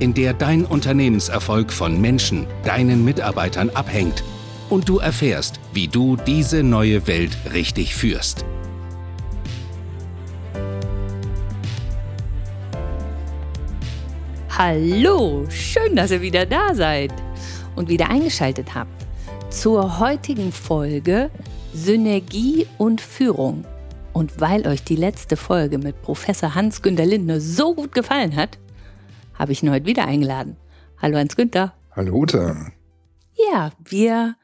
in der dein Unternehmenserfolg von Menschen, deinen Mitarbeitern abhängt und du erfährst, wie du diese neue Welt richtig führst. Hallo, schön, dass ihr wieder da seid und wieder eingeschaltet habt zur heutigen Folge Synergie und Führung. Und weil euch die letzte Folge mit Professor Hans-Günter Lindner so gut gefallen hat, habe ich ihn heute wieder eingeladen. Hallo Hans-Günther. Hallo Ute. Ja, wir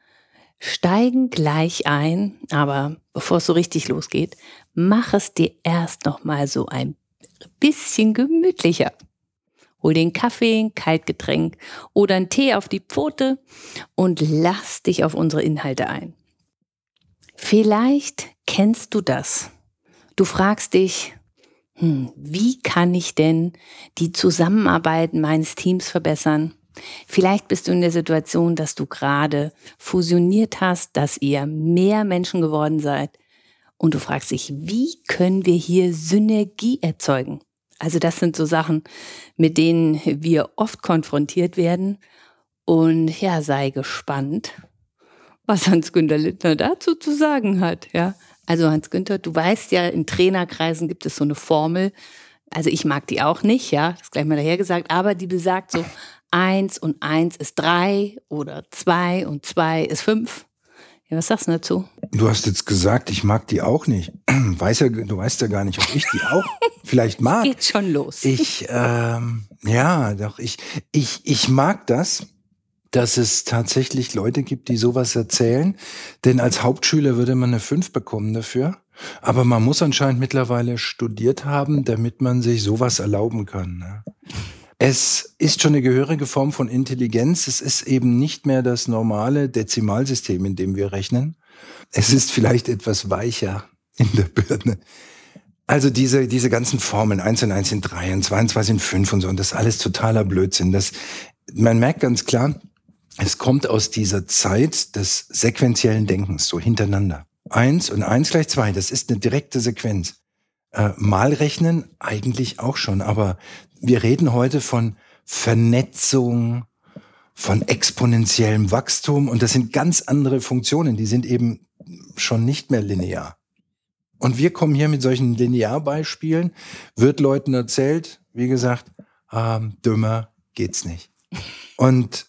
steigen gleich ein, aber bevor es so richtig losgeht, mach es dir erst noch mal so ein bisschen gemütlicher. Hol den Kaffee, ein Kaltgetränk oder einen Tee auf die Pfote und lass dich auf unsere Inhalte ein. Vielleicht kennst du das. Du fragst dich, hm, wie kann ich denn die Zusammenarbeit meines Teams verbessern? Vielleicht bist du in der Situation, dass du gerade fusioniert hast, dass ihr mehr Menschen geworden seid und du fragst dich, wie können wir hier Synergie erzeugen? Also das sind so Sachen, mit denen wir oft konfrontiert werden. Und ja, sei gespannt, was Hans-Günter Littner dazu zu sagen hat. Ja, also Hans-Günther, du weißt ja, in Trainerkreisen gibt es so eine Formel. Also ich mag die auch nicht, ja, das gleich mal daher gesagt, aber die besagt so, eins und eins ist drei oder zwei und zwei ist fünf. Ja, was sagst du dazu? Du hast jetzt gesagt, ich mag die auch nicht. Weiß ja, du weißt ja gar nicht, ob ich die auch vielleicht mag. Geht schon los. Ich, ähm, ja, doch, ich, ich, ich mag das dass es tatsächlich Leute gibt, die sowas erzählen. Denn als Hauptschüler würde man eine 5 bekommen dafür. Aber man muss anscheinend mittlerweile studiert haben, damit man sich sowas erlauben kann. Ne? Es ist schon eine gehörige Form von Intelligenz. Es ist eben nicht mehr das normale Dezimalsystem, in dem wir rechnen. Es ist vielleicht etwas weicher in der Birne. Also diese, diese ganzen Formeln, 1 und 1 sind 3 und 2 und 2 sind 5 und so, und das ist alles totaler Blödsinn. Das, man merkt ganz klar, es kommt aus dieser Zeit des sequentiellen Denkens, so hintereinander. Eins und eins gleich zwei, das ist eine direkte Sequenz. Äh, Malrechnen eigentlich auch schon, aber wir reden heute von Vernetzung, von exponentiellem Wachstum und das sind ganz andere Funktionen, die sind eben schon nicht mehr linear. Und wir kommen hier mit solchen Linearbeispielen, wird Leuten erzählt, wie gesagt, ähm, dümmer geht's nicht. Und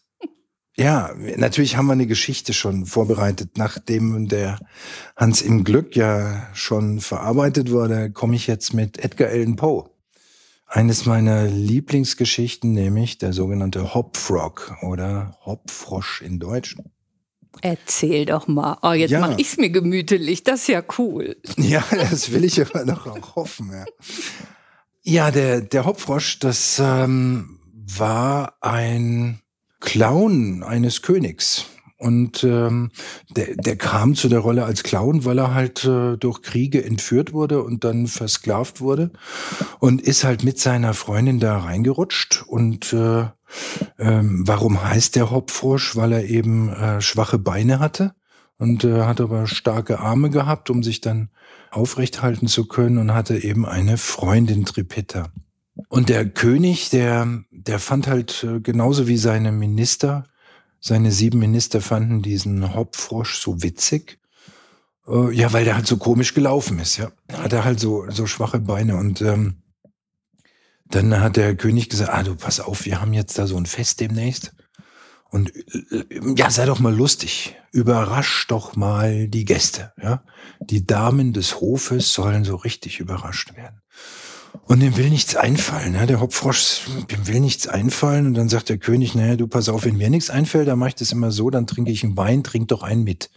ja, natürlich haben wir eine Geschichte schon vorbereitet. Nachdem der Hans im Glück ja schon verarbeitet wurde, komme ich jetzt mit Edgar Allan Poe. Eines meiner Lieblingsgeschichten, nämlich der sogenannte Hopfrog oder Hopfrosch in Deutsch. Erzähl doch mal. Oh, jetzt ja. mache ich's mir gemütlich. Das ist ja cool. Ja, das will ich aber noch auch hoffen. Ja, ja der, der Hopfrosch, das ähm, war ein Clown eines Königs. Und ähm, der, der kam zu der Rolle als Clown, weil er halt äh, durch Kriege entführt wurde und dann versklavt wurde und ist halt mit seiner Freundin da reingerutscht. Und äh, ähm, warum heißt der Hopfrosch? Weil er eben äh, schwache Beine hatte und äh, hat aber starke Arme gehabt, um sich dann aufrecht halten zu können und hatte eben eine Freundin Tripetta. Und der König, der, der fand halt äh, genauso wie seine Minister, seine sieben Minister fanden diesen Hopfrosch so witzig. Äh, ja, weil der halt so komisch gelaufen ist, ja. Hat er halt so, so schwache Beine. Und ähm, dann hat der König gesagt, ah du, pass auf, wir haben jetzt da so ein Fest demnächst. Und äh, ja, sei doch mal lustig. Überrasch doch mal die Gäste, ja. Die Damen des Hofes sollen so richtig überrascht werden. Und dem will nichts einfallen. Ne? Der Hopfrosch, dem will nichts einfallen. Und dann sagt der König, naja, du pass auf, wenn mir nichts einfällt, dann mache ich das immer so, dann trinke ich einen Wein, trink doch einen mit.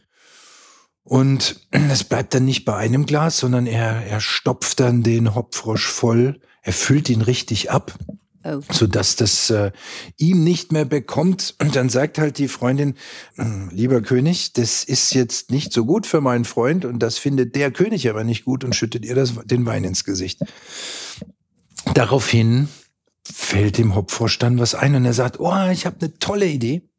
Und es bleibt dann nicht bei einem Glas, sondern er, er stopft dann den Hopfrosch voll, er füllt ihn richtig ab Oh. sodass das äh, ihm nicht mehr bekommt. Und dann sagt halt die Freundin, hm, lieber König, das ist jetzt nicht so gut für meinen Freund und das findet der König aber nicht gut und schüttet ihr das, den Wein ins Gesicht. Daraufhin fällt dem dann was ein und er sagt, oh, ich habe eine tolle Idee.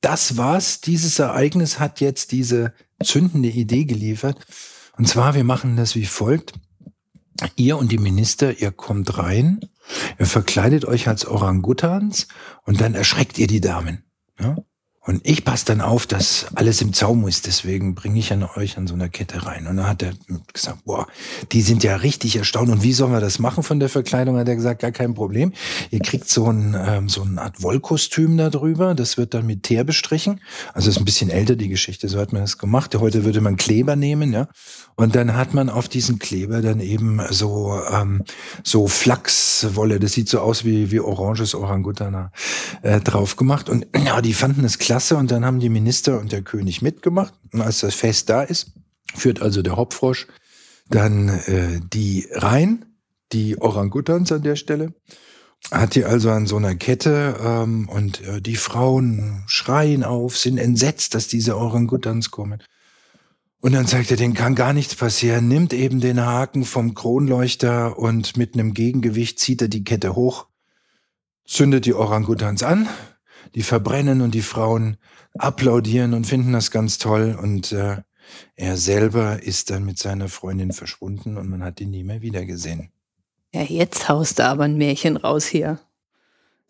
Das war's, dieses Ereignis hat jetzt diese zündende Idee geliefert. Und zwar, wir machen das wie folgt. Ihr und die Minister, ihr kommt rein, ihr verkleidet euch als Orangutans und dann erschreckt ihr die Damen. Ja? Und ich passe dann auf, dass alles im Zaum ist. Deswegen bringe ich an euch an so einer Kette rein. Und dann hat er gesagt, boah, die sind ja richtig erstaunt. Und wie sollen wir das machen von der Verkleidung? Hat er gesagt, gar kein Problem. Ihr kriegt so ein, ähm, so eine Art Wollkostüm da drüber. Das wird dann mit Teer bestrichen. Also ist ein bisschen älter, die Geschichte. So hat man das gemacht. Heute würde man Kleber nehmen, ja. Und dann hat man auf diesen Kleber dann eben so, ähm, so Flachswolle. Das sieht so aus wie, wie oranges Orangutana äh, drauf gemacht. Und ja, die fanden es klasse und dann haben die Minister und der König mitgemacht. Und als das Fest da ist, führt also der Hopfrosch dann äh, die rein, die Orangutans an der Stelle, hat die also an so einer Kette ähm, und äh, die Frauen schreien auf, sind entsetzt, dass diese Orangutans kommen. Und dann sagt er, denen kann gar nichts passieren, nimmt eben den Haken vom Kronleuchter und mit einem Gegengewicht zieht er die Kette hoch, zündet die Orangutans an, die verbrennen und die Frauen applaudieren und finden das ganz toll. Und äh, er selber ist dann mit seiner Freundin verschwunden und man hat ihn nie mehr wiedergesehen. Ja, jetzt haust du aber ein Märchen raus hier.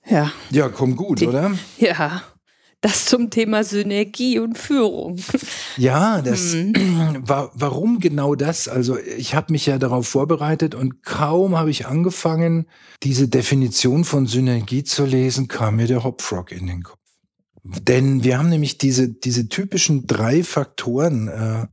Ja. Ja, komm gut, die, oder? Ja. Das zum Thema Synergie und Führung. Ja, das mhm. war, warum genau das? Also ich habe mich ja darauf vorbereitet und kaum habe ich angefangen, diese Definition von Synergie zu lesen, kam mir der Hopfrog in den Kopf. Denn wir haben nämlich diese, diese typischen drei Faktoren, äh,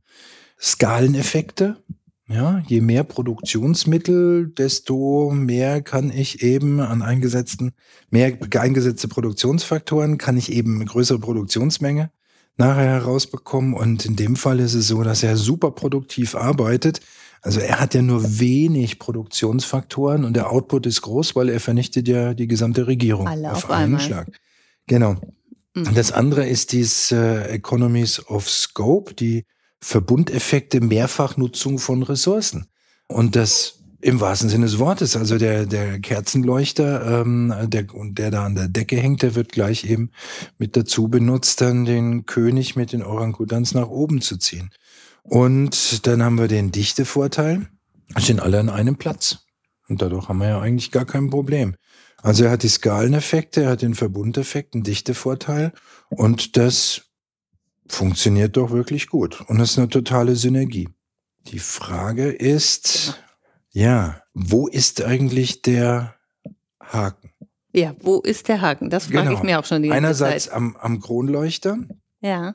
Skaleneffekte, ja, je mehr Produktionsmittel, desto mehr kann ich eben an eingesetzten, mehr eingesetzte Produktionsfaktoren, kann ich eben eine größere Produktionsmenge nachher herausbekommen. Und in dem Fall ist es so, dass er super produktiv arbeitet. Also er hat ja nur wenig Produktionsfaktoren und der Output ist groß, weil er vernichtet ja die gesamte Regierung Alle auf, auf einen einmal. Schlag. Genau. Mhm. Das andere ist dies äh, Economies of Scope, die Verbundeffekte, Mehrfachnutzung von Ressourcen. Und das im wahrsten Sinne des Wortes. Also der, der Kerzenleuchter, ähm, der, der da an der Decke hängt, der wird gleich eben mit dazu benutzt, dann den König mit den Orangutans nach oben zu ziehen. Und dann haben wir den Dichtevorteil. Stehen alle an einem Platz. Und dadurch haben wir ja eigentlich gar kein Problem. Also er hat die Skaleneffekte, er hat den Verbundeffekt, einen Dichtevorteil. Und das funktioniert doch wirklich gut. Und das ist eine totale Synergie. Die Frage ist, ja, wo ist eigentlich der Haken? Ja, wo ist der Haken? Das frage genau. ich mir auch schon die ganze Einerseits Zeit. Am, am Kronleuchter. Ja.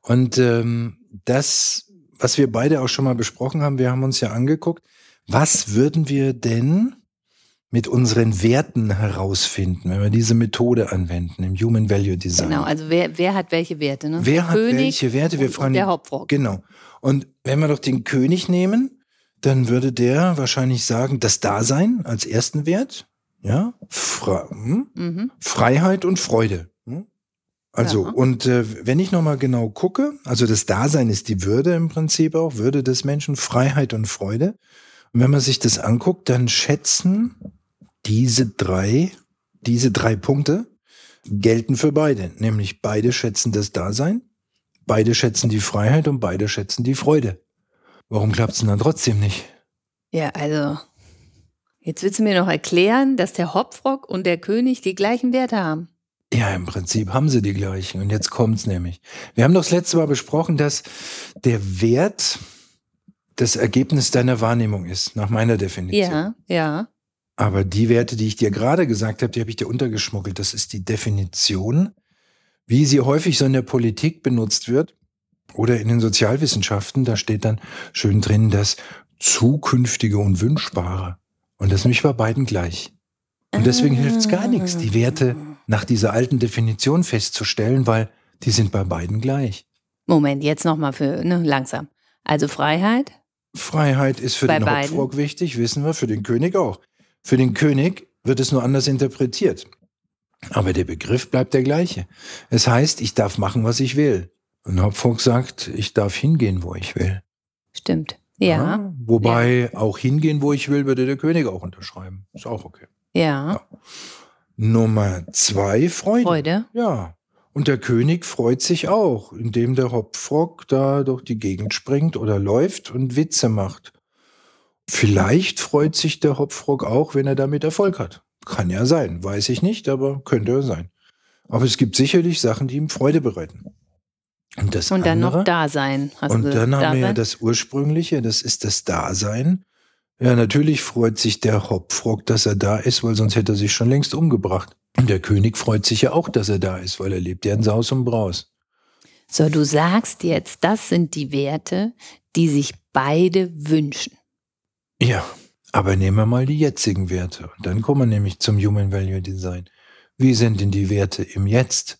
Und ähm, das, was wir beide auch schon mal besprochen haben, wir haben uns ja angeguckt, was würden wir denn mit unseren Werten herausfinden, wenn wir diese Methode anwenden im Human Value Design. Genau, also wer, wer hat welche Werte? Ne? Wer der hat König welche Werte? Wir fragen, der Hauptfrau. Genau. Und wenn wir doch den König nehmen, dann würde der wahrscheinlich sagen, das Dasein als ersten Wert, ja, Fre hm? mhm. Freiheit und Freude. Hm? Also, ja. und äh, wenn ich nochmal genau gucke, also das Dasein ist die Würde im Prinzip auch, Würde des Menschen, Freiheit und Freude. Und wenn man sich das anguckt, dann schätzen diese drei, diese drei Punkte gelten für beide. Nämlich beide schätzen das Dasein, beide schätzen die Freiheit und beide schätzen die Freude. Warum klappt es denn dann trotzdem nicht? Ja, also, jetzt willst du mir noch erklären, dass der Hopfrock und der König die gleichen Werte haben. Ja, im Prinzip haben sie die gleichen. Und jetzt kommt's nämlich. Wir haben doch das letzte Mal besprochen, dass der Wert das Ergebnis deiner Wahrnehmung ist, nach meiner Definition. Ja, ja. Aber die Werte, die ich dir gerade gesagt habe, die habe ich dir untergeschmuggelt. Das ist die Definition, wie sie häufig so in der Politik benutzt wird oder in den Sozialwissenschaften. Da steht dann schön drin das Zukünftige und Wünschbare. Und das ist nämlich bei beiden gleich. Und deswegen hilft es gar nichts, die Werte nach dieser alten Definition festzustellen, weil die sind bei beiden gleich. Moment, jetzt nochmal für ne, langsam. Also Freiheit? Freiheit ist für bei den Hauptfrog wichtig, wissen wir, für den König auch. Für den König wird es nur anders interpretiert. Aber der Begriff bleibt der gleiche. Es heißt, ich darf machen, was ich will. Und Hopfrock sagt, ich darf hingehen, wo ich will. Stimmt. Ja. ja wobei ja. auch hingehen, wo ich will, würde der König auch unterschreiben. Ist auch okay. Ja. ja. Nummer zwei, Freude. Freude. Ja. Und der König freut sich auch, indem der Hopfrock da durch die Gegend springt oder läuft und Witze macht. Vielleicht freut sich der Hopfrock auch, wenn er damit Erfolg hat. Kann ja sein, weiß ich nicht, aber könnte sein. Aber es gibt sicherlich Sachen, die ihm Freude bereiten. Und, das und dann andere, noch Dasein. Hast und dann haben wir ja das Ursprüngliche, das ist das Dasein. Ja, natürlich freut sich der Hopfrock, dass er da ist, weil sonst hätte er sich schon längst umgebracht. Und der König freut sich ja auch, dass er da ist, weil er lebt ja in Saus und Braus. So, du sagst jetzt, das sind die Werte, die sich beide wünschen. Ja, aber nehmen wir mal die jetzigen Werte. Dann kommen wir nämlich zum Human Value Design. Wie sind denn die Werte im Jetzt?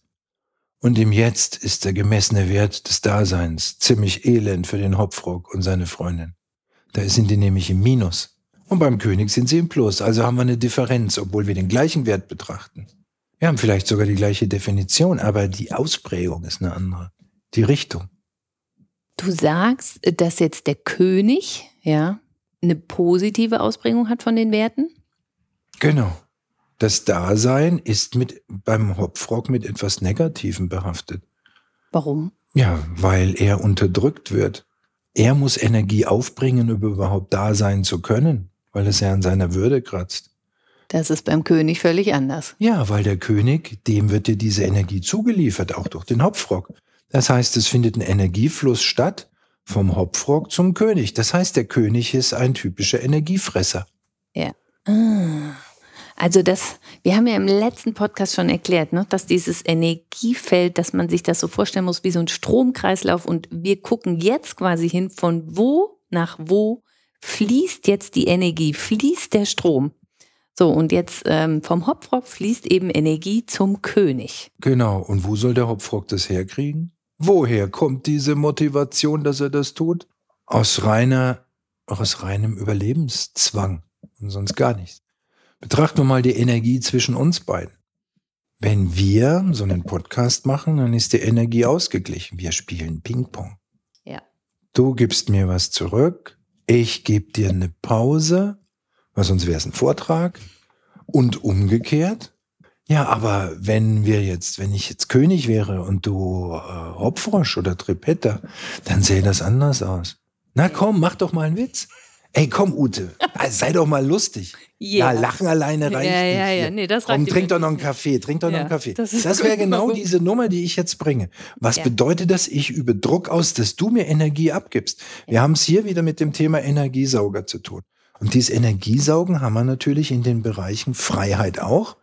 Und im Jetzt ist der gemessene Wert des Daseins ziemlich elend für den Hopfrock und seine Freundin. Da sind die nämlich im Minus. Und beim König sind sie im Plus. Also haben wir eine Differenz, obwohl wir den gleichen Wert betrachten. Wir haben vielleicht sogar die gleiche Definition, aber die Ausprägung ist eine andere. Die Richtung. Du sagst, dass jetzt der König, ja, eine positive Ausprägung hat von den Werten? Genau. Das Dasein ist mit, beim Hopfrock mit etwas Negativem behaftet. Warum? Ja, weil er unterdrückt wird. Er muss Energie aufbringen, um überhaupt da sein zu können, weil es ja an seiner Würde kratzt. Das ist beim König völlig anders. Ja, weil der König, dem wird dir diese Energie zugeliefert, auch durch den Hopfrock. Das heißt, es findet ein Energiefluss statt vom Hopfrock zum König. Das heißt, der König ist ein typischer Energiefresser. Ja. Ah. Also das, wir haben ja im letzten Podcast schon erklärt, ne, dass dieses Energiefeld, dass man sich das so vorstellen muss wie so ein Stromkreislauf und wir gucken jetzt quasi hin, von wo nach wo fließt jetzt die Energie, fließt der Strom. So, und jetzt ähm, vom Hopfrock fließt eben Energie zum König. Genau, und wo soll der Hopfrock das herkriegen? Woher kommt diese Motivation, dass er das tut? Aus reiner, aus reinem Überlebenszwang und sonst gar nichts. Betrachten wir mal die Energie zwischen uns beiden. Wenn wir so einen Podcast machen, dann ist die Energie ausgeglichen. Wir spielen Ping-Pong. Ja. Du gibst mir was zurück, ich gebe dir eine Pause, weil sonst wäre es ein Vortrag. Und umgekehrt. Ja, aber wenn wir jetzt, wenn ich jetzt König wäre und du äh, Hopfrosch oder Tripetta, dann sähe das anders aus. Na komm, mach doch mal einen Witz. Ey, komm, Ute, also sei doch mal lustig. Yeah. Ja, lachen alleine reicht ja, nicht. Ja, ja, nee, das komm, trink doch noch einen Kaffee, trink doch ja, noch einen Kaffee. Das, das wäre genau diese Nummer, die ich jetzt bringe. Was ja. bedeutet das? Ich übe Druck aus, dass du mir Energie abgibst. Wir haben es hier wieder mit dem Thema Energiesauger zu tun. Und dieses Energiesaugen haben wir natürlich in den Bereichen Freiheit auch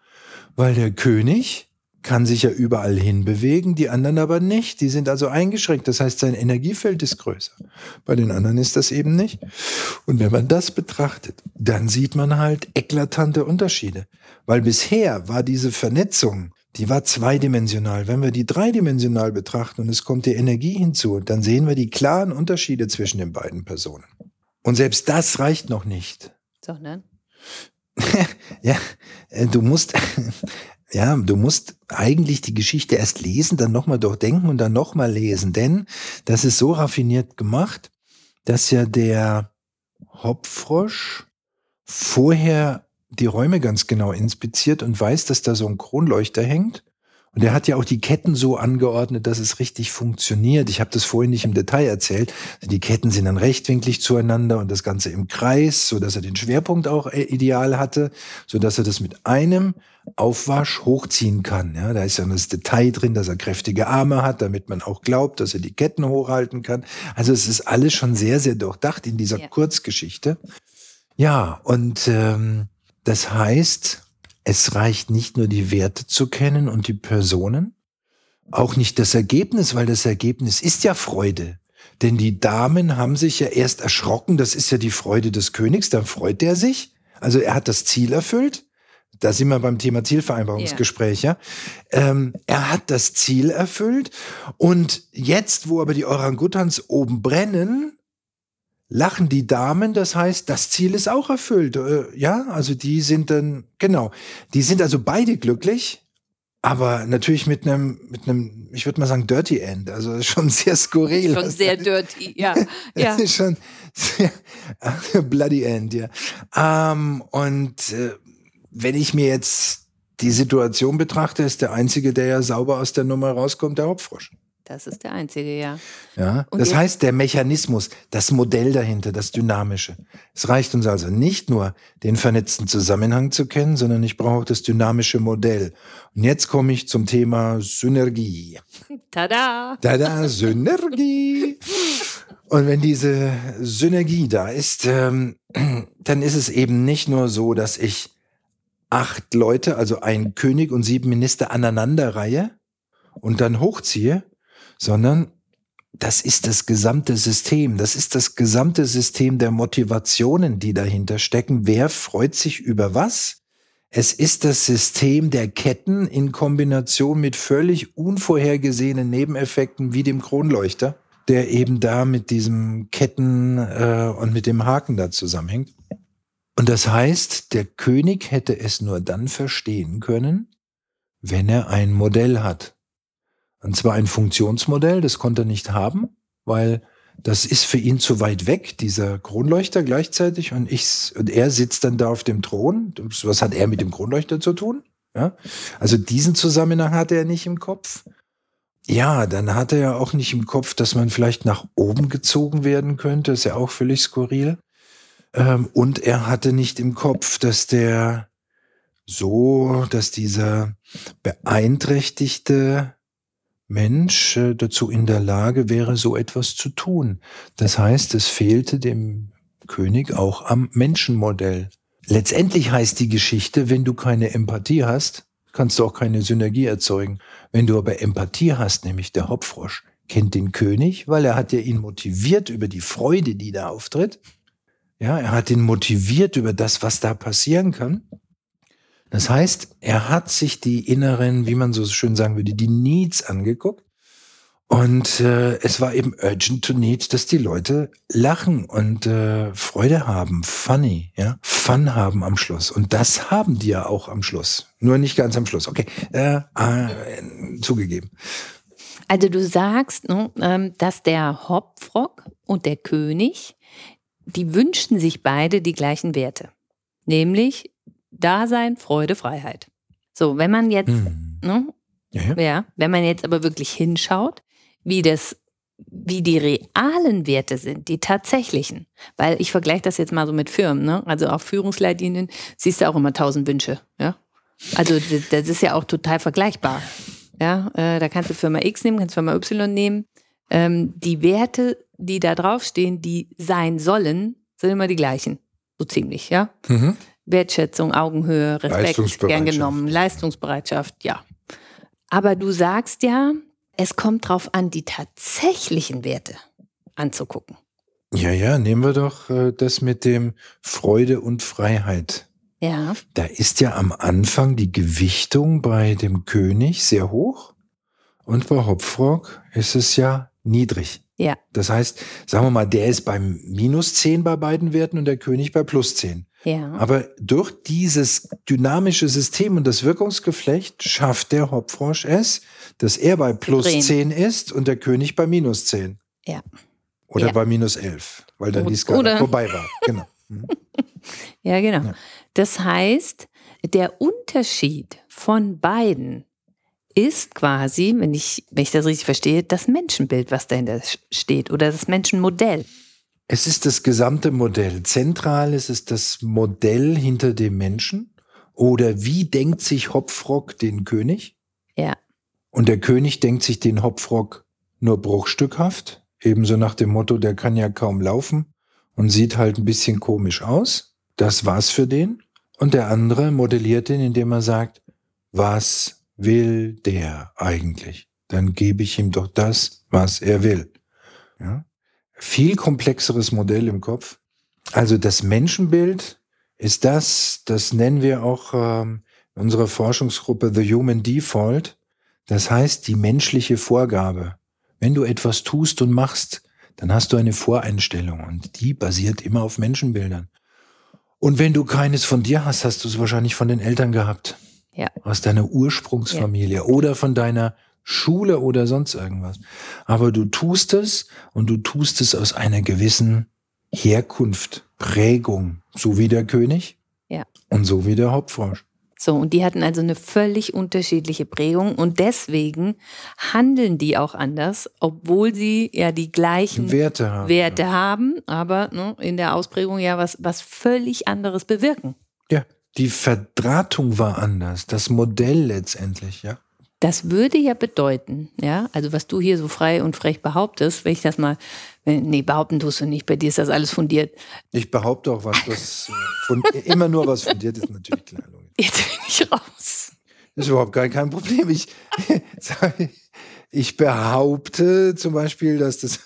weil der König kann sich ja überall hinbewegen, die anderen aber nicht. Die sind also eingeschränkt. Das heißt, sein Energiefeld ist größer. Bei den anderen ist das eben nicht. Und wenn man das betrachtet, dann sieht man halt eklatante Unterschiede. Weil bisher war diese Vernetzung, die war zweidimensional. Wenn wir die dreidimensional betrachten und es kommt die Energie hinzu, dann sehen wir die klaren Unterschiede zwischen den beiden Personen. Und selbst das reicht noch nicht. Sondern? ja, äh, du musst, ja, du musst eigentlich die Geschichte erst lesen, dann nochmal durchdenken und dann nochmal lesen, denn das ist so raffiniert gemacht, dass ja der Hopfrosch vorher die Räume ganz genau inspiziert und weiß, dass da so ein Kronleuchter hängt und er hat ja auch die Ketten so angeordnet, dass es richtig funktioniert. Ich habe das vorhin nicht im Detail erzählt. Die Ketten sind dann rechtwinklig zueinander und das Ganze im Kreis, so dass er den Schwerpunkt auch äh, ideal hatte, so dass er das mit einem Aufwasch hochziehen kann. Ja, da ist ja das Detail drin, dass er kräftige Arme hat, damit man auch glaubt, dass er die Ketten hochhalten kann. Also es ist alles schon sehr, sehr durchdacht in dieser ja. Kurzgeschichte. Ja, und ähm, das heißt, es reicht nicht nur die Werte zu kennen und die Personen, auch nicht das Ergebnis, weil das Ergebnis ist ja Freude. Denn die Damen haben sich ja erst erschrocken, das ist ja die Freude des Königs, dann freut er sich. Also er hat das Ziel erfüllt. Da sind wir beim Thema Zielvereinbarungsgespräch, ja. ja? Ähm, er hat das Ziel erfüllt und jetzt, wo aber die Orangutans oben brennen, lachen die Damen, das heißt, das Ziel ist auch erfüllt. Äh, ja, also die sind dann, genau, die sind also beide glücklich, aber natürlich mit einem, mit einem, ich würde mal sagen, Dirty End. Also schon sehr skurril. Schon sehr dirty, ja. ja. ist schon sehr, Bloody End, ja. Ähm, und äh, wenn ich mir jetzt die Situation betrachte, ist der Einzige, der ja sauber aus der Nummer rauskommt, der Hauptfrosch. Das ist der einzige, ja. Ja, Und das heißt, der Mechanismus, das Modell dahinter, das Dynamische. Es reicht uns also nicht nur, den vernetzten Zusammenhang zu kennen, sondern ich brauche auch das dynamische Modell. Und jetzt komme ich zum Thema Synergie. Tada! Tada, Synergie! Und wenn diese Synergie da ist, ähm, dann ist es eben nicht nur so, dass ich acht Leute, also ein König und sieben Minister aneinanderreihe und dann hochziehe, sondern das ist das gesamte System. Das ist das gesamte System der Motivationen, die dahinter stecken. Wer freut sich über was? Es ist das System der Ketten in Kombination mit völlig unvorhergesehenen Nebeneffekten wie dem Kronleuchter, der eben da mit diesem Ketten äh, und mit dem Haken da zusammenhängt. Und das heißt, der König hätte es nur dann verstehen können, wenn er ein Modell hat. Und zwar ein Funktionsmodell, das konnte er nicht haben, weil das ist für ihn zu weit weg, dieser Kronleuchter gleichzeitig. Und ich, und er sitzt dann da auf dem Thron. Was hat er mit dem Kronleuchter zu tun? Ja. Also diesen Zusammenhang hatte er nicht im Kopf. Ja, dann hatte er auch nicht im Kopf, dass man vielleicht nach oben gezogen werden könnte. ist ja auch völlig skurril. Ähm, und er hatte nicht im Kopf, dass der so, dass dieser beeinträchtigte Mensch äh, dazu in der Lage wäre, so etwas zu tun. Das heißt, es fehlte dem König auch am Menschenmodell. Letztendlich heißt die Geschichte, wenn du keine Empathie hast, kannst du auch keine Synergie erzeugen. Wenn du aber Empathie hast, nämlich der Hopfrosch, kennt den König, weil er hat ja ihn motiviert über die Freude, die da auftritt. Ja, er hat ihn motiviert über das, was da passieren kann. Das heißt, er hat sich die inneren, wie man so schön sagen würde, die Needs angeguckt. Und äh, es war eben urgent to need, dass die Leute lachen und äh, Freude haben, funny, ja, Fun haben am Schluss. Und das haben die ja auch am Schluss. Nur nicht ganz am Schluss. Okay, äh, äh, zugegeben. Also du sagst, ne, ähm, dass der Hopfrock und der König, die wünschten sich beide die gleichen Werte. Nämlich Dasein, Freude, Freiheit. So, wenn man jetzt, mhm. ne, ja, ja. ja, wenn man jetzt aber wirklich hinschaut, wie das, wie die realen Werte sind, die tatsächlichen, weil ich vergleiche das jetzt mal so mit Firmen, ne? Also auf Führungsleitlinien siehst du auch immer tausend Wünsche, ja. Also das ist ja auch total vergleichbar. Ja, äh, da kannst du Firma X nehmen, kannst Firma Y nehmen. Ähm, die Werte, die da draufstehen, die sein sollen, sind immer die gleichen. So ziemlich, ja. Mhm. Wertschätzung, Augenhöhe, Respekt, gern genommen, Leistungsbereitschaft, ja. Aber du sagst ja, es kommt darauf an, die tatsächlichen Werte anzugucken. Ja, ja, nehmen wir doch äh, das mit dem Freude und Freiheit. Ja. Da ist ja am Anfang die Gewichtung bei dem König sehr hoch und bei Hopfrock ist es ja niedrig. Ja. Das heißt, sagen wir mal, der ist beim minus 10 bei beiden Werten und der König bei plus 10. Ja. Aber durch dieses dynamische System und das Wirkungsgeflecht schafft der Hopfrosch es, dass er bei plus Drehen. 10 ist und der König bei minus 10. Ja. Oder ja. bei minus 11, weil dann die Skala Oder vorbei war. Genau. Mhm. ja, genau. Ja. Das heißt, der Unterschied von beiden ist quasi, wenn ich, wenn ich das richtig verstehe, das Menschenbild, was dahinter steht oder das Menschenmodell. Es ist das gesamte Modell. Zentral ist es das Modell hinter dem Menschen. Oder wie denkt sich Hopfrock den König? Ja. Und der König denkt sich den Hopfrock nur bruchstückhaft. Ebenso nach dem Motto, der kann ja kaum laufen und sieht halt ein bisschen komisch aus. Das war's für den. Und der andere modelliert ihn, indem er sagt, was will der eigentlich? Dann gebe ich ihm doch das, was er will. Ja? Viel komplexeres Modell im Kopf. Also das Menschenbild ist das, das nennen wir auch ähm, in unserer Forschungsgruppe The Human Default. Das heißt die menschliche Vorgabe. Wenn du etwas tust und machst, dann hast du eine Voreinstellung und die basiert immer auf Menschenbildern. Und wenn du keines von dir hast, hast du es wahrscheinlich von den Eltern gehabt. Ja. Aus deiner Ursprungsfamilie ja. oder von deiner Schule oder sonst irgendwas. Aber du tust es und du tust es aus einer gewissen Herkunft, Prägung, so wie der König ja. und so wie der Hauptfrosch. So, und die hatten also eine völlig unterschiedliche Prägung und deswegen handeln die auch anders, obwohl sie ja die gleichen Werte haben, Werte haben aber ne, in der Ausprägung ja was, was völlig anderes bewirken. Ja, die Verdrahtung war anders, das Modell letztendlich, ja. Das würde ja bedeuten, ja, also was du hier so frei und frech behauptest, wenn ich das mal, nee, behaupten tust du nicht, bei dir ist das alles fundiert. Ich behaupte auch was, das von, immer nur was fundiert ist, natürlich klar. Jetzt bin ich raus. Das ist überhaupt gar kein Problem. Ich, ich behaupte zum Beispiel, dass das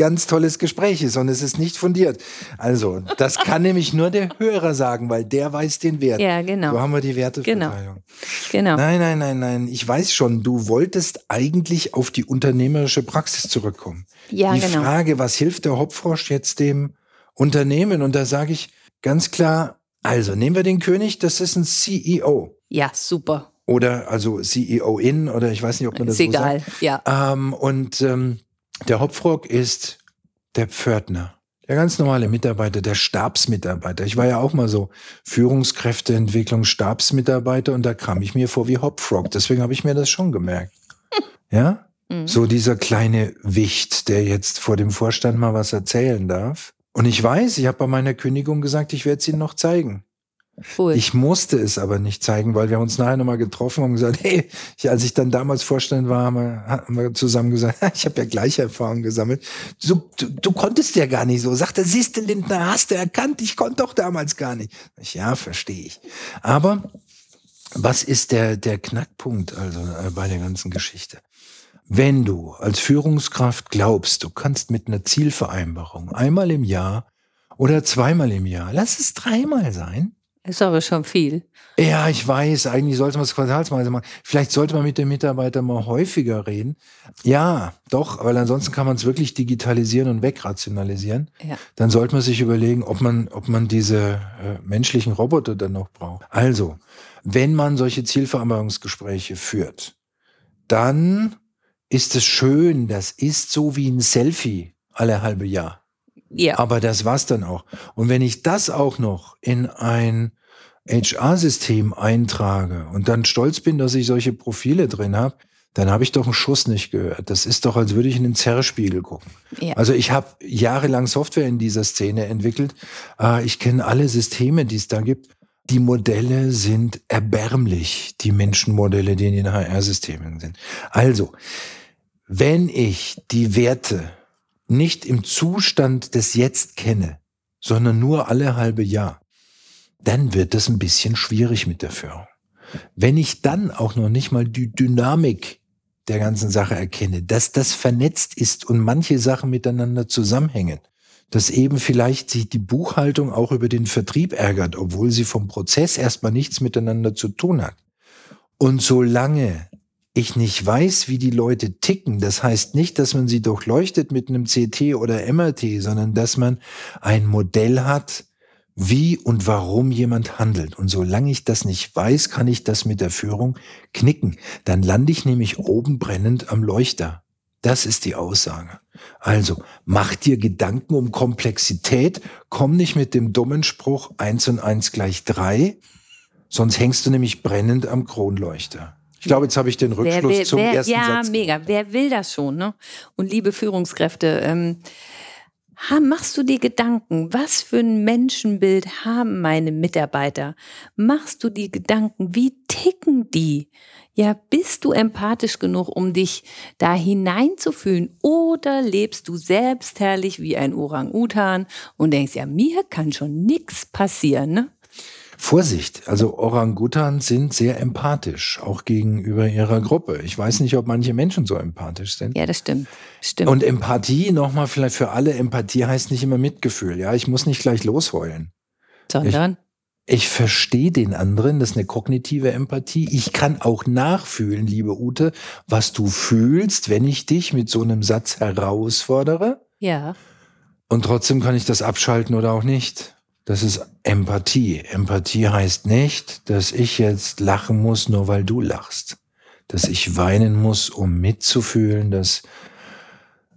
ganz tolles Gespräch ist und es ist nicht fundiert. Also, das kann nämlich nur der Hörer sagen, weil der weiß den Wert. Ja, genau. So haben wir die Werteverteilung. Genau. genau. Nein, nein, nein, nein. Ich weiß schon, du wolltest eigentlich auf die unternehmerische Praxis zurückkommen. Ja, die genau. Frage, was hilft der Hopfrosch jetzt dem Unternehmen? Und da sage ich ganz klar, also nehmen wir den König, das ist ein CEO. Ja, super. Oder also CEO-In oder ich weiß nicht, ob man das ist so egal. sagt. ja. Ähm, und ähm, der Hopfrock ist der Pförtner. Der ganz normale Mitarbeiter, der Stabsmitarbeiter. Ich war ja auch mal so Führungskräfteentwicklung, Stabsmitarbeiter und da kam ich mir vor wie Hopfrock. Deswegen habe ich mir das schon gemerkt. Ja? Mhm. So dieser kleine Wicht, der jetzt vor dem Vorstand mal was erzählen darf. Und ich weiß, ich habe bei meiner Kündigung gesagt, ich werde es Ihnen noch zeigen. Cool. Ich musste es aber nicht zeigen, weil wir uns nachher nochmal getroffen haben und gesagt, hey, ich, als ich dann damals Vorstand war, haben wir, haben wir zusammen gesagt, ich habe ja gleiche Erfahrungen gesammelt. So, du, du konntest ja gar nicht so. Sagte, siehst du, Lindner, hast du erkannt, ich konnte doch damals gar nicht. Ich, ja, verstehe ich. Aber was ist der, der Knackpunkt also äh, bei der ganzen Geschichte? Wenn du als Führungskraft glaubst, du kannst mit einer Zielvereinbarung einmal im Jahr oder zweimal im Jahr, lass es dreimal sein, ist aber schon viel. ja, ich weiß, eigentlich sollte man es quartalsweise machen. Vielleicht sollte man mit den Mitarbeitern mal häufiger reden. Ja, doch, weil ansonsten kann man es wirklich digitalisieren und wegrationalisieren. Ja. Dann sollte man sich überlegen, ob man, ob man diese äh, menschlichen Roboter dann noch braucht. Also, wenn man solche Zielvereinbarungsgespräche führt, dann ist es schön, das ist so wie ein Selfie alle halbe Jahr. Ja. Aber das war's dann auch. Und wenn ich das auch noch in ein HR-System eintrage und dann stolz bin, dass ich solche Profile drin habe, dann habe ich doch einen Schuss nicht gehört. Das ist doch, als würde ich in den Zerrspiegel gucken. Ja. Also ich habe jahrelang Software in dieser Szene entwickelt. Äh, Ich kenne alle Systeme, die es da gibt. Die Modelle sind erbärmlich, die Menschenmodelle, die in den HR-Systemen sind. Also, wenn ich die Werte nicht im Zustand des Jetzt kenne, sondern nur alle halbe Jahr, dann wird das ein bisschen schwierig mit der Führung. Wenn ich dann auch noch nicht mal die Dynamik der ganzen Sache erkenne, dass das vernetzt ist und manche Sachen miteinander zusammenhängen, dass eben vielleicht sich die Buchhaltung auch über den Vertrieb ärgert, obwohl sie vom Prozess erstmal nichts miteinander zu tun hat. Und solange ich nicht weiß, wie die Leute ticken, das heißt nicht, dass man sie durchleuchtet mit einem CT oder MRT, sondern dass man ein Modell hat, wie und warum jemand handelt. Und solange ich das nicht weiß, kann ich das mit der Führung knicken. Dann lande ich nämlich oben brennend am Leuchter. Das ist die Aussage. Also, mach dir Gedanken um Komplexität, komm nicht mit dem dummen Spruch eins und eins gleich drei, sonst hängst du nämlich brennend am Kronleuchter. Ich glaube, jetzt habe ich den Rückschluss wer, wer, zum wer, ersten ja, Satz. mega. Wer will das schon, ne? Und liebe Führungskräfte, ähm, machst du dir Gedanken, was für ein Menschenbild haben meine Mitarbeiter? Machst du dir Gedanken, wie ticken die? Ja, bist du empathisch genug, um dich da hineinzufühlen? Oder lebst du selbstherrlich wie ein Orang-Utan und denkst, ja, mir kann schon nichts passieren, ne? Vorsicht, also Orangutans sind sehr empathisch, auch gegenüber ihrer Gruppe. Ich weiß nicht, ob manche Menschen so empathisch sind. Ja, das stimmt. Stimmt. Und Empathie, nochmal vielleicht für alle, Empathie heißt nicht immer Mitgefühl. Ja, ich muss nicht gleich losheulen. Sondern? Ich verstehe den anderen, das ist eine kognitive Empathie. Ich kann auch nachfühlen, liebe Ute, was du fühlst, wenn ich dich mit so einem Satz herausfordere. Ja. Und trotzdem kann ich das abschalten oder auch nicht. Das ist Empathie. Empathie heißt nicht, dass ich jetzt lachen muss, nur weil du lachst. Dass ich weinen muss, um mitzufühlen, dass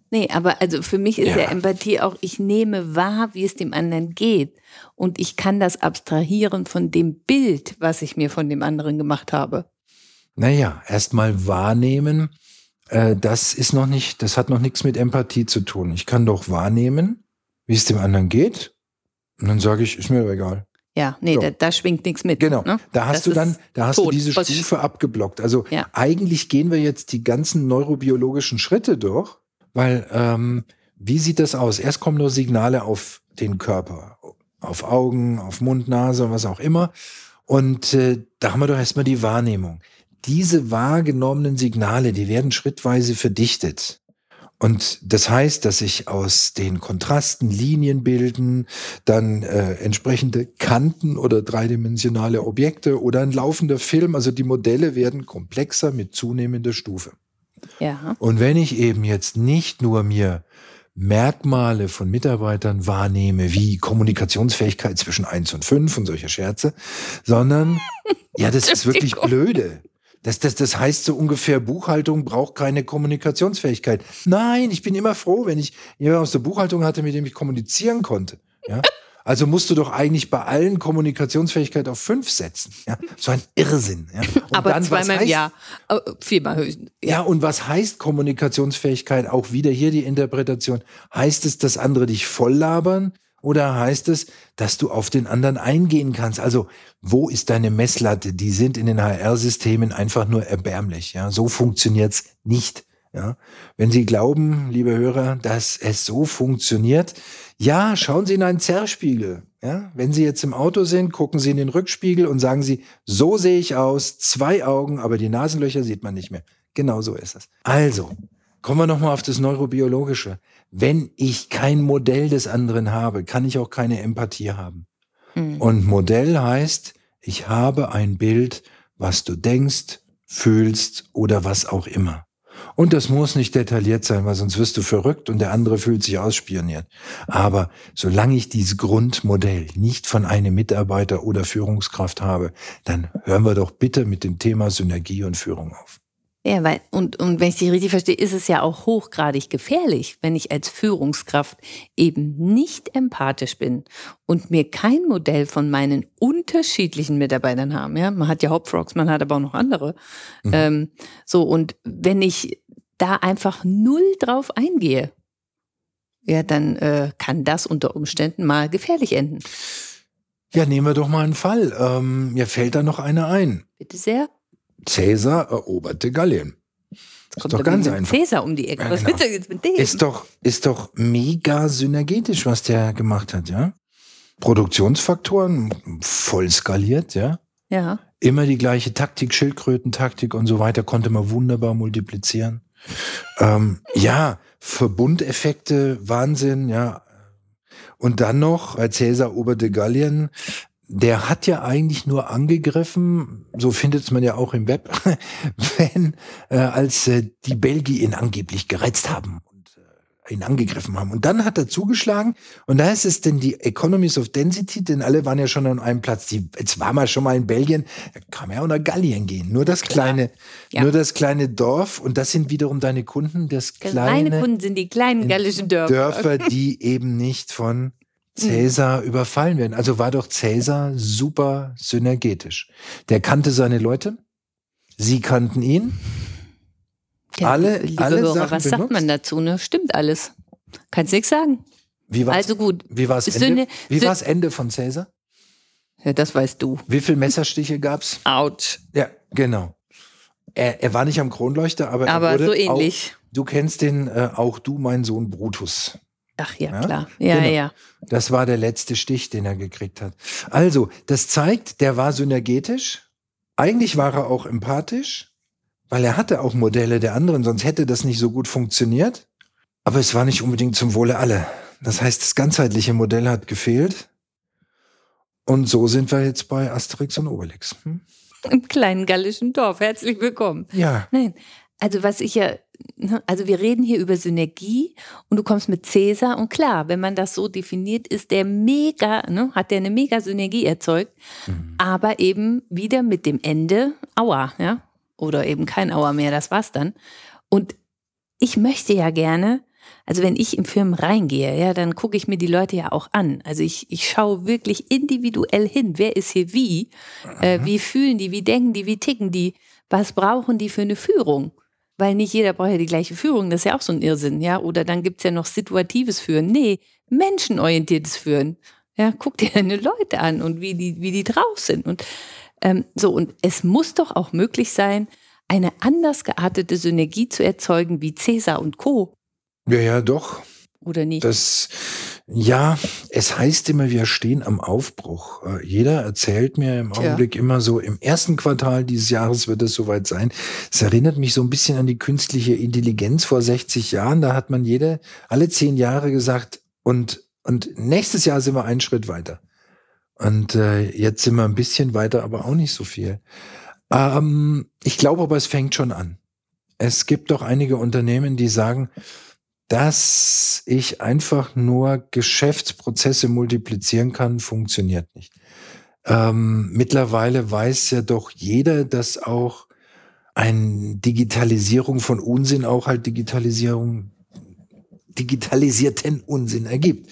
Nee, aber also für mich ist ja. Ja. Empathie auch, ich nehme wahr, wie es dem anderen geht. Und ich kann das abstrahieren von dem Bild, was ich mir von dem anderen gemacht habe. Naja, erstmal wahrnehmen, äh, das ist noch nicht, das hat noch nichts mit Empathie zu tun. Ich kann doch wahrnehmen, wie es dem anderen geht. Und dann sage ich, ist mir egal. Ja, nee, So. da, da schwingt nichts mit. Genau. Ne? Da hast Das du dann, da hast tot. du diese Was- Stufe abgeblockt. Also Ja. eigentlich gehen wir jetzt die ganzen neurobiologischen Schritte durch, weil ähm, wie sieht das aus? Erst kommen nur Signale auf den Körper, auf Augen, auf Mund, Nase, was auch immer. Und äh, da haben wir doch erstmal die Wahrnehmung. Diese wahrgenommenen Signale, die werden schrittweise verdichtet. Und das heißt, dass sich aus den Kontrasten Linien bilden, dann äh, entsprechende Kanten oder dreidimensionale Objekte oder ein laufender Film. Also die Modelle werden komplexer mit zunehmender Stufe. Ja. Und wenn ich eben jetzt nicht nur mir Merkmale von Mitarbeitern wahrnehme, wie Kommunikationsfähigkeit zwischen eins und fünf und solche Scherze, sondern, ja, das ist wirklich blöde. Das, das, das heißt so ungefähr, Buchhaltung braucht keine Kommunikationsfähigkeit. Nein, ich bin immer froh, wenn ich jemanden aus der Buchhaltung hatte, mit dem ich kommunizieren konnte. Ja? Also musst du doch eigentlich bei allen Kommunikationsfähigkeit auf fünf setzen. Ja? So ein Irrsinn. Ja? Und Aber dann, zweimal im heißt- Jahr. Äh, Viermal höchstens. ja, und was heißt Kommunikationsfähigkeit? Auch wieder hier die Interpretation. Heißt es, dass andere dich voll labern? Oder heißt es, dass du auf den anderen eingehen kannst? Also, wo ist deine Messlatte? Die sind in den HR-Systemen einfach nur erbärmlich. Ja, so funktioniert's nicht. Ja, wenn Sie glauben, liebe Hörer, dass es so funktioniert, ja, schauen Sie in einen Zerrspiegel. Ja, wenn Sie jetzt im Auto sind, gucken Sie in den Rückspiegel und sagen Sie, so sehe ich aus, zwei Augen, aber die Nasenlöcher sieht man nicht mehr. Genau so ist es. Also, kommen wir nochmal auf das Neurobiologische. Wenn ich kein Modell des anderen habe, kann ich auch keine Empathie haben. Mhm. Und Modell heißt, ich habe ein Bild, was du denkst, fühlst oder was auch immer. Und das muss nicht detailliert sein, weil sonst wirst du verrückt und der andere fühlt sich ausspioniert. Aber solange ich dieses Grundmodell nicht von einem Mitarbeiter oder Führungskraft habe, dann hören wir doch bitte mit dem Thema Synergie und Führung auf. Ja, weil, und, und wenn ich dich richtig verstehe, ist es ja auch hochgradig gefährlich, wenn ich als Führungskraft eben nicht empathisch bin und mir kein Modell von meinen unterschiedlichen Mitarbeitern haben. Ja, man hat ja Hopfrogs, man hat aber auch noch andere. Mhm. Ähm, so, und wenn ich da einfach null drauf eingehe, ja, dann äh, kann das unter Umständen mal gefährlich enden. Ja, nehmen wir doch mal einen Fall. Ähm, mir fällt da noch einer ein. Bitte sehr. Cäsar eroberte Gallien. Jetzt doch aber ganz mit einfach. Cäsar um die Ecke. Ja, Was genau. willst du jetzt mit dem? Ist doch, ist doch mega synergetisch, was der gemacht hat, ja? Produktionsfaktoren voll skaliert, ja? ja. Immer die gleiche Taktik, Schildkrötentaktik und so weiter, konnte man wunderbar multiplizieren. Ähm, ja, Verbundeffekte, Wahnsinn, ja. Und dann noch, bei Cäsar eroberte Gallien, der hat ja eigentlich nur angegriffen, so findet man ja auch im Web, wenn, äh, als äh, die Belgier ihn angeblich gereizt haben und äh, ihn angegriffen haben. Und dann hat er zugeschlagen und da ist es denn die Economies of Density, denn alle waren ja schon an einem Platz. Die, jetzt war man schon mal in Belgien, da kann man ja auch nach Gallien gehen. Nur das kleine, Ja. nur das kleine Dorf und das sind wiederum deine Kunden, das Kleine kleine Kunden sind die kleinen gallischen Dörfer. Dörfer, die eben nicht von Cäsar überfallen werden. Also war doch Cäsar super synergetisch. Der kannte seine Leute, sie kannten ihn. Ja, alle- liebe alle Hörer, Sachen was sagt benutzt? man dazu? Ne? Stimmt alles. Kannst nichts sagen. Wie war's, Also gut. wie war's Sünde- Ende? War's Ende von Cäsar? Ja, das weißt du. Wie viel Messerstiche gab's? Autsch. Ja, genau. Er, er war nicht am Kronleuchter, aber, er Aber wurde so ähnlich. Auch, du kennst den, äh, auch du, mein Sohn Brutus. Ach ja, Ja? klar. Ja, Genau. ja. Das war der letzte Stich, den er gekriegt hat. Also, das zeigt, der war synergetisch. Eigentlich war er auch empathisch, weil er hatte auch Modelle der anderen, sonst hätte das nicht so gut funktioniert. Aber es war nicht unbedingt zum Wohle aller. Das heißt, das ganzheitliche Modell hat gefehlt. Und so sind wir jetzt bei Asterix und Obelix. Hm? Im kleinen gallischen Dorf. Herzlich willkommen. Ja, Nein. also was ich ja, also wir reden hier über Synergie und du kommst mit Cäsar und klar, wenn man das so definiert, ist der mega, ne, hat der eine mega Synergie erzeugt, mhm. aber eben wieder mit dem Ende Aua, ja, oder eben kein Aua mehr, das war's dann. Und ich möchte ja gerne, also wenn ich in Firmen reingehe, ja, dann gucke ich mir die Leute ja auch an. Also ich, ich schaue wirklich individuell hin, wer ist hier wie, äh, wie fühlen die, wie denken die, wie ticken die, was brauchen die für eine Führung weil nicht jeder braucht ja die gleiche Führung, das ist ja auch so ein Irrsinn, ja. Oder dann gibt es ja noch situatives Führen. Nee, menschenorientiertes Führen. Ja, guck dir deine Leute an und wie die, wie die drauf sind. Und ähm, so, und es muss doch auch möglich sein, eine anders geartete Synergie zu erzeugen wie Cäsar und Co. Ja, ja, doch. Oder nicht? Das, ja, es heißt immer, wir stehen am Aufbruch. Äh, jeder erzählt mir im Augenblick ja. immer so, im ersten Quartal dieses Jahres wird es soweit sein. Es erinnert mich so ein bisschen an die künstliche Intelligenz vor 60 Jahren. Da hat man jede, alle zehn Jahre gesagt, und, und nächstes Jahr sind wir einen Schritt weiter. Und äh, jetzt sind wir ein bisschen weiter, aber auch nicht so viel. Ähm, ich glaube aber, es fängt schon an. Es gibt doch einige Unternehmen, die sagen, dass ich einfach nur Geschäftsprozesse multiplizieren kann, funktioniert nicht. Ähm, mittlerweile weiß ja doch jeder, dass auch eine Digitalisierung von Unsinn auch halt Digitalisierung, digitalisierten Unsinn ergibt.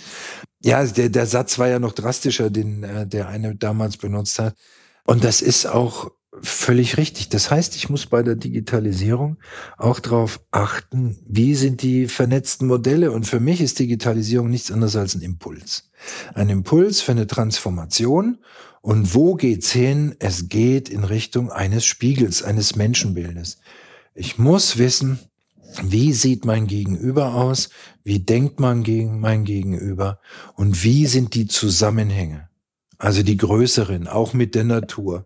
Ja, der, der Satz war ja noch drastischer, den äh, der eine damals benutzt hat. Und das ist auch Völlig richtig. Das heißt, ich muss bei der Digitalisierung auch darauf achten, wie sind die vernetzten Modelle. Und für mich ist Digitalisierung nichts anderes als ein Impuls. Ein Impuls für eine Transformation. Und wo geht's hin? Es geht in Richtung eines Spiegels, eines Menschenbildes. Ich muss wissen, wie sieht mein Gegenüber aus? Wie denkt man gegen mein Gegenüber? Und wie sind die Zusammenhänge? Also die größeren, auch mit der Natur,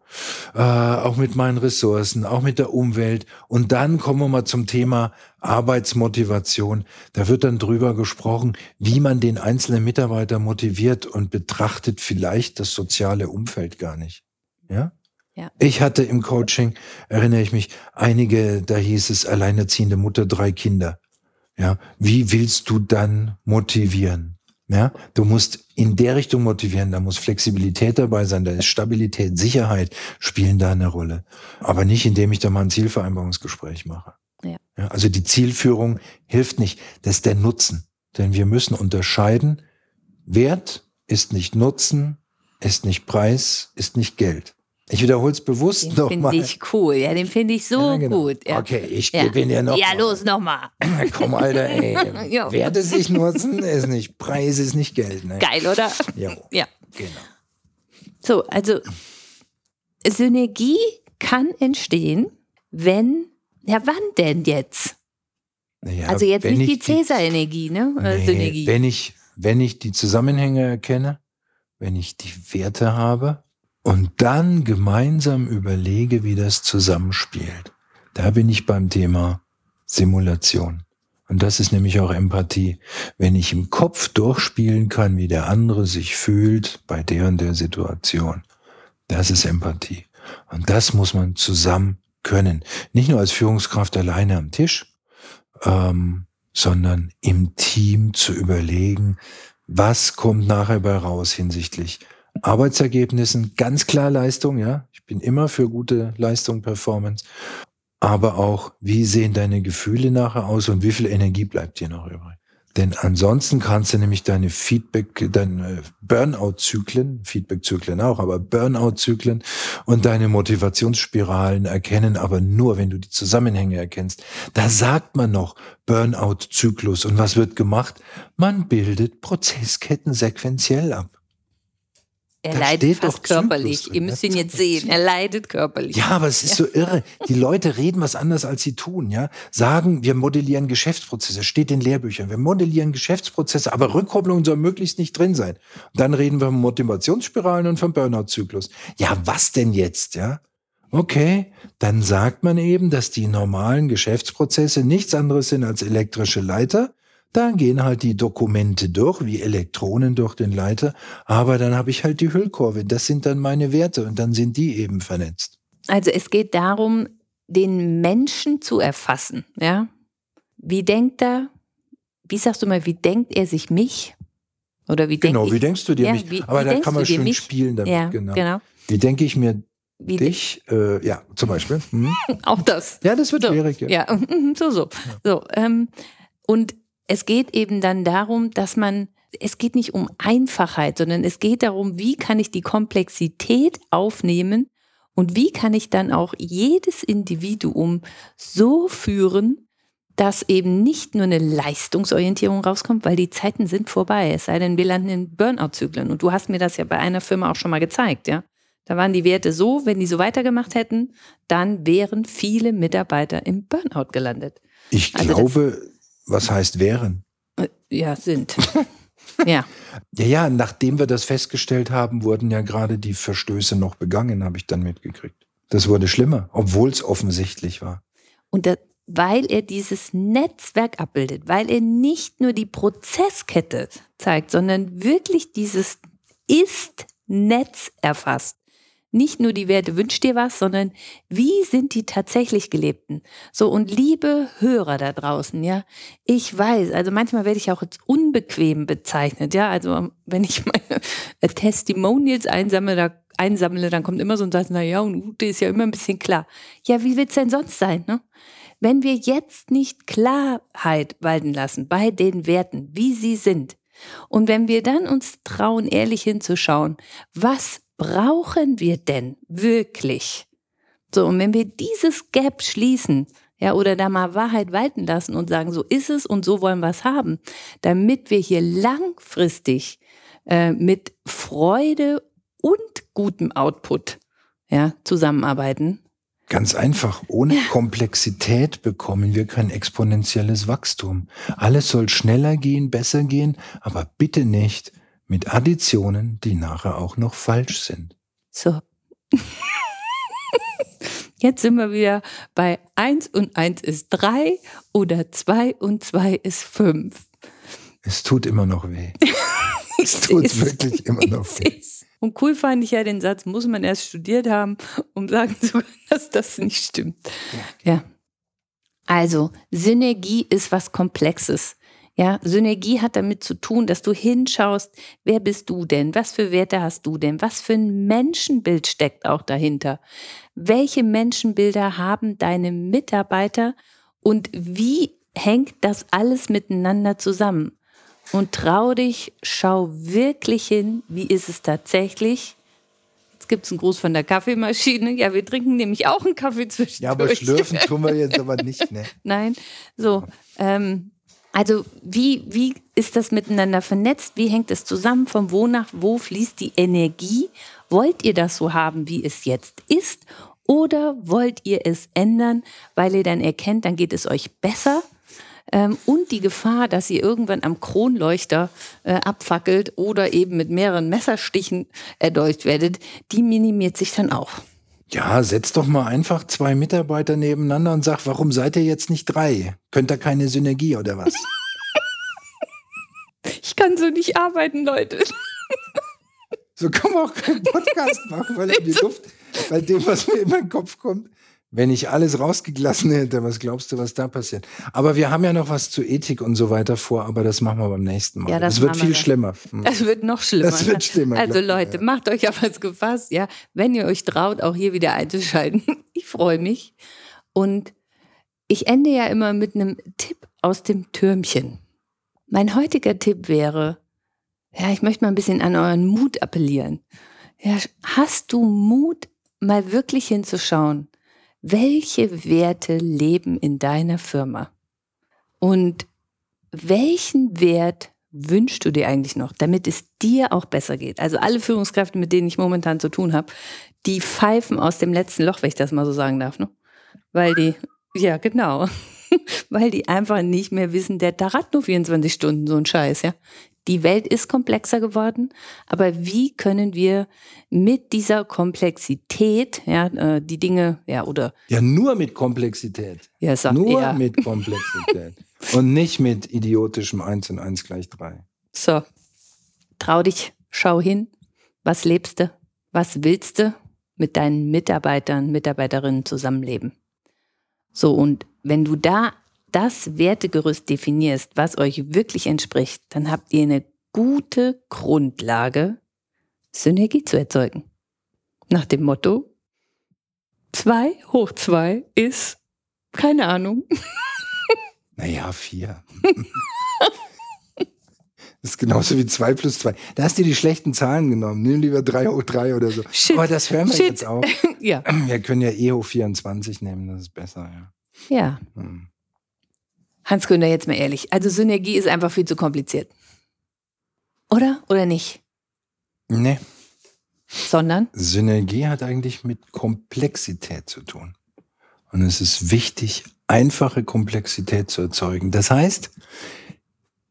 äh, auch mit meinen Ressourcen, auch mit der Umwelt. Und dann kommen wir mal zum Thema Arbeitsmotivation. Da wird dann drüber gesprochen, wie man den einzelnen Mitarbeiter motiviert und betrachtet vielleicht das soziale Umfeld gar nicht. Ja? Ja. Ich hatte im Coaching, erinnere ich mich, einige, da hieß es alleinerziehende Mutter, drei Kinder. Ja, wie willst du dann motivieren? Ja, du musst in der Richtung motivieren, da muss Flexibilität dabei sein, da ist Stabilität, Sicherheit spielen da eine Rolle. Aber nicht, indem ich da mal ein Zielvereinbarungsgespräch mache. Ja. ja. also die Zielführung hilft nicht, das ist der Nutzen. Denn wir müssen unterscheiden, Wert ist nicht Nutzen, ist nicht Preis, ist nicht Geld. Ich wiederhole es bewusst nochmal. Den finde ich cool, ja, den finde ich so ja, genau. gut. Ja. Okay, ich ja. gebe ihn ja noch. Ja, mal. los, nochmal. Komm, Alter, ey. Werte sich nutzen ist nicht Preis, ist nicht Geld. Ne? Geil, oder? Jo. Ja. Genau. So, also Synergie kann entstehen, wenn, ja, wann denn jetzt? Naja, also jetzt nicht die Cäsar-Energie, ne? Äh, nee, Synergie. Wenn ich, wenn ich die Zusammenhänge erkenne, wenn ich die Werte habe, und dann gemeinsam überlege, wie das zusammenspielt. Da bin ich beim Thema Simulation. Und das ist nämlich auch Empathie. Wenn ich im Kopf durchspielen kann, wie der andere sich fühlt bei der und der Situation, das ist Empathie. Und das muss man zusammen können. Nicht nur als Führungskraft alleine am Tisch, ähm, sondern im Team zu überlegen, was kommt nachher bei raus hinsichtlich Arbeitsergebnissen ganz klar Leistung, ja. Ich bin immer für gute Leistung, Performance. Aber auch, wie sehen deine Gefühle nachher aus und wie viel Energie bleibt dir noch übrig? Denn ansonsten kannst du nämlich deine Feedback, deine Burnout-Zyklen, Feedback-Zyklen auch, aber Burnout-Zyklen und deine Motivationsspiralen erkennen, aber nur, wenn du die Zusammenhänge erkennst. Da sagt man noch Burnout-Zyklus. Und was wird gemacht? Man bildet Prozessketten sequenziell ab. Er leidet fast körperlich. Ihr müsst ihn jetzt sehen. Er leidet körperlich. Ja, aber es ist so irre. Die Leute reden was anders, als sie tun. Ja, sagen, wir modellieren Geschäftsprozesse. Steht in Lehrbüchern. Wir modellieren Geschäftsprozesse, aber Rückkopplung soll möglichst nicht drin sein. Und dann reden wir von Motivationsspiralen und vom Burnout-Zyklus. Ja, was denn jetzt? Ja, okay. Dann sagt man eben, dass die normalen Geschäftsprozesse nichts anderes sind als elektrische Leiter da gehen halt die Dokumente durch, wie Elektronen durch den Leiter, aber dann habe ich halt die Hüllkurve. Das sind dann meine Werte und dann sind die eben vernetzt. Also es geht darum, den Menschen zu erfassen, ja. Wie denkt er, wie sagst du mal, wie denkt er sich mich? Oder wie Genau, denk wie ich, denkst du dir Ja, mich? wie- Aber wie da kann man schön mich? spielen damit, ja, genau. genau. Wie denke ich mir Wie dich? Äh, ja, zum Beispiel. Hm? Auch das. Ja, das wird So, schwierig. Ja. Ja, so, so. so ähm, und es geht eben dann darum, dass man, es geht nicht um Einfachheit, sondern es geht darum, wie kann ich die Komplexität aufnehmen und wie kann ich dann auch jedes Individuum so führen, dass eben nicht nur eine Leistungsorientierung rauskommt, weil die Zeiten sind vorbei, es sei denn, wir landen in Burnout-Zyklen. Und du hast mir das ja bei einer Firma auch schon mal gezeigt, ja. Da waren die Werte so, wenn die so weitergemacht hätten, dann wären viele Mitarbeiter im Burnout gelandet. Ich Also glaube, was heißt wären? Äh, Ja, sind. ja. Ja, ja, nachdem wir das festgestellt haben, wurden ja gerade die Verstöße noch begangen, habe ich dann mitgekriegt. Das wurde schlimmer, obwohl es offensichtlich war. Und da, weil er dieses Netzwerk abbildet, weil er nicht nur die Prozesskette zeigt, sondern wirklich dieses Ist-Netz erfasst. Nicht nur die Werte wünscht dir was, sondern wie sind die tatsächlich gelebten? So, und liebe Hörer da draußen, ja, ich weiß, also manchmal werde ich auch als unbequem bezeichnet, ja, also wenn ich meine Testimonials einsammle, da, einsammle, dann kommt immer so ein Satz, na ja, und Ute ist ja immer ein bisschen klar. Ja, wie wird's denn sonst sein, ne? Wenn wir jetzt nicht Klarheit walten lassen bei den Werten, wie sie sind, und wenn wir dann uns trauen, ehrlich hinzuschauen, was brauchen wir denn wirklich? So, und wenn wir dieses Gap schließen, ja, oder da mal Wahrheit walten lassen und sagen, so ist es und so wollen wir es haben, damit wir hier langfristig äh, mit Freude und gutem Output ja, zusammenarbeiten, Ganz einfach, ohne Komplexität bekommen wir kein exponentielles Wachstum. Alles soll schneller gehen, besser gehen, aber bitte nicht mit Additionen, die nachher auch noch falsch sind. So. Jetzt sind wir wieder bei 1 und 1 ist 3 oder 2 und 2 ist 5. Es tut immer noch weh. Es tut wirklich immer noch weh. Und cool fand ich ja den Satz, muss man erst studiert haben, um sagen zu können, dass das nicht stimmt. Ja. Also, Synergie ist was Komplexes. Ja, Synergie hat damit zu tun, dass du hinschaust, wer bist du denn? Was für Werte hast du denn? Was für ein Menschenbild steckt auch dahinter? Welche Menschenbilder haben deine Mitarbeiter und wie hängt das alles miteinander zusammen? Und trau dich, schau wirklich hin, wie ist es tatsächlich? Jetzt gibt es einen Gruß von der Kaffeemaschine. Ja, wir trinken nämlich auch einen Kaffee zwischendurch. Ja, aber schlürfen tun wir jetzt aber nicht, ne? Nein, so. Ähm, also wie, wie ist das miteinander vernetzt? Wie hängt es zusammen? Von wo nach wo fließt die Energie? Wollt ihr das so haben, wie es jetzt ist? Oder wollt ihr es ändern, weil ihr dann erkennt, dann geht es euch besser? Ähm, und die Gefahr, dass ihr irgendwann am Kronleuchter äh, abfackelt oder eben mit mehreren Messerstichen erdolcht werdet, die minimiert sich dann auch. Ja, setz doch mal einfach zwei Mitarbeiter nebeneinander und sag, warum seid ihr jetzt nicht drei? Könnt ihr keine Synergie oder was? Ich kann so nicht arbeiten, Leute. So kann man auch keinen Podcast machen, weil er die Luft, bei dem, was mir in meinen Kopf kommt. Wenn ich alles rausgelassen hätte, was glaubst du, was da passiert? Aber wir haben ja noch was zu Ethik und so weiter vor, aber das machen wir beim nächsten Mal. Ja, das das wird viel wir. schlimmer. Das wird noch schlimmer. Das wird schlimmer, Also Leute, ja. macht euch auf was gefasst, ja. Wenn ihr euch traut, auch hier wieder einzuschalten. Ich freue mich. Und ich ende ja immer mit einem Tipp aus dem Türmchen. Mein heutiger Tipp wäre, ja, ich möchte mal ein bisschen an euren Mut appellieren. Ja, hast du Mut, mal wirklich hinzuschauen, welche Werte leben in deiner Firma? Und welchen Wert wünschst du dir eigentlich noch, damit es dir auch besser geht? Also alle Führungskräfte, mit denen ich momentan zu tun habe, die pfeifen aus dem letzten Loch, wenn ich das mal so sagen darf, ne? Weil die, ja genau, weil die einfach nicht mehr wissen, der Tag hat nur 24 Stunden, so ein Scheiß, ja. Die Welt ist komplexer geworden, aber wie können wir mit dieser Komplexität, ja, äh, die Dinge, ja, oder, Ja, nur mit Komplexität. ja, sagt Nur er. mit Komplexität. und nicht mit idiotischem 1 und 1 gleich 3. So, trau dich, schau hin. Was lebst du? Was willst du mit deinen Mitarbeitern, Mitarbeiterinnen zusammenleben? So, und wenn du da das Wertegerüst definierst, was euch wirklich entspricht, dann habt ihr eine gute Grundlage, Synergie zu erzeugen. Nach dem Motto, 2 hoch 2 ist, keine Ahnung. Naja, 4. Das ist genauso wie 2 plus 2. Da hast du die schlechten Zahlen genommen. Nimm lieber 3 hoch 3 oder so. Shit. Aber das hören wir Shit. jetzt auch. ja. Wir können ja eh hoch 24 nehmen, das ist besser, ja. Ja. Hm. Hans Günther, jetzt mal ehrlich. Also Synergie ist einfach viel zu kompliziert. Oder? Oder nicht? Nee, Sondern? Synergie hat eigentlich mit Komplexität zu tun. Und es ist wichtig, einfache Komplexität zu erzeugen. Das heißt,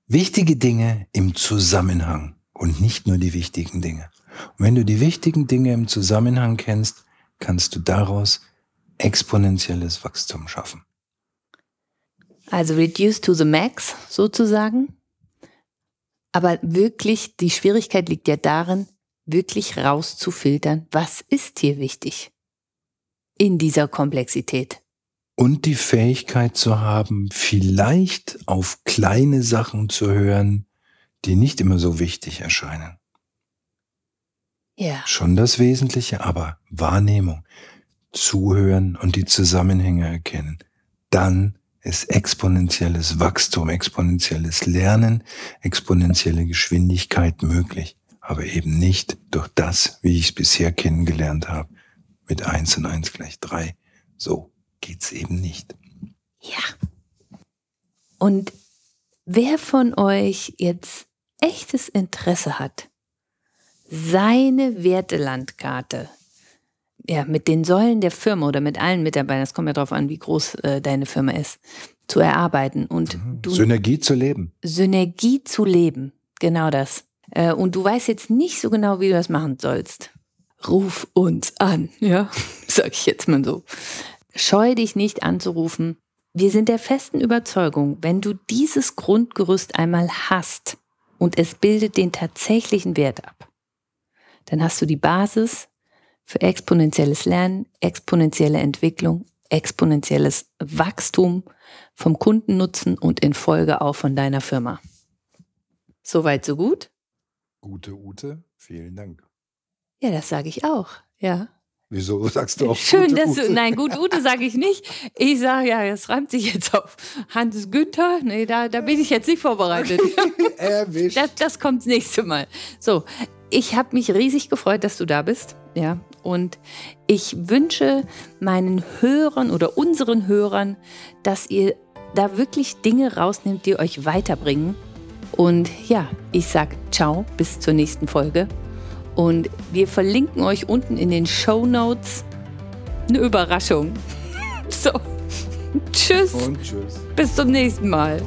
wichtige Dinge im Zusammenhang und nicht nur die wichtigen Dinge. Und wenn du die wichtigen Dinge im Zusammenhang kennst, kannst du daraus exponentielles Wachstum schaffen. Also reduce to the max sozusagen. Aber wirklich, die Schwierigkeit liegt ja darin, wirklich rauszufiltern, was ist hier wichtig in dieser Komplexität. Und die Fähigkeit zu haben, vielleicht auf kleine Sachen zu hören, die nicht immer so wichtig erscheinen. Ja. Schon das Wesentliche, aber Wahrnehmung, Zuhören und die Zusammenhänge erkennen. Dann ist exponentielles Wachstum, exponentielles Lernen, exponentielle Geschwindigkeit möglich. Aber eben nicht durch das, wie ich es bisher kennengelernt habe, mit eins und eins gleich drei. So geht's eben nicht. Ja. Und wer von euch jetzt echtes Interesse hat, seine Wertelandkarte, ja, mit den Säulen der Firma oder mit allen Mitarbeitern, es kommt ja darauf an, wie groß äh, deine Firma ist, zu erarbeiten und du Synergie zu leben. Synergie zu leben, genau das. Äh, und du weißt jetzt nicht so genau, wie du das machen sollst. Ruf uns an, ja, sag ich jetzt mal so. Scheu dich nicht anzurufen. Wir sind der festen Überzeugung, wenn du dieses Grundgerüst einmal hast und es bildet den tatsächlichen Wert ab, dann hast du die Basis für exponentielles Lernen, exponentielle Entwicklung, exponentielles Wachstum vom Kundennutzen und in Folge auch von deiner Firma. Soweit, so gut? Gute Ute, vielen Dank. Ja, das sage ich auch. Ja. Wieso sagst du auch Schön, gute dass Ute? du. Nein, gut, Ute sage ich nicht. Ich sage ja, das reimt sich jetzt auf Hans Günther. Nee, da, da bin ich jetzt nicht vorbereitet. Erwischt. Das, das kommt das nächste Mal. So, ich habe mich riesig gefreut, dass du da bist. Ja, und ich wünsche meinen Hörern oder unseren Hörern, dass ihr da wirklich Dinge rausnimmt, die euch weiterbringen. Und ja, ich sag ciao, bis zur nächsten Folge. Und wir verlinken euch unten in den Show Notes eine Überraschung. So, tschüss, Und tschüss. bis zum nächsten Mal.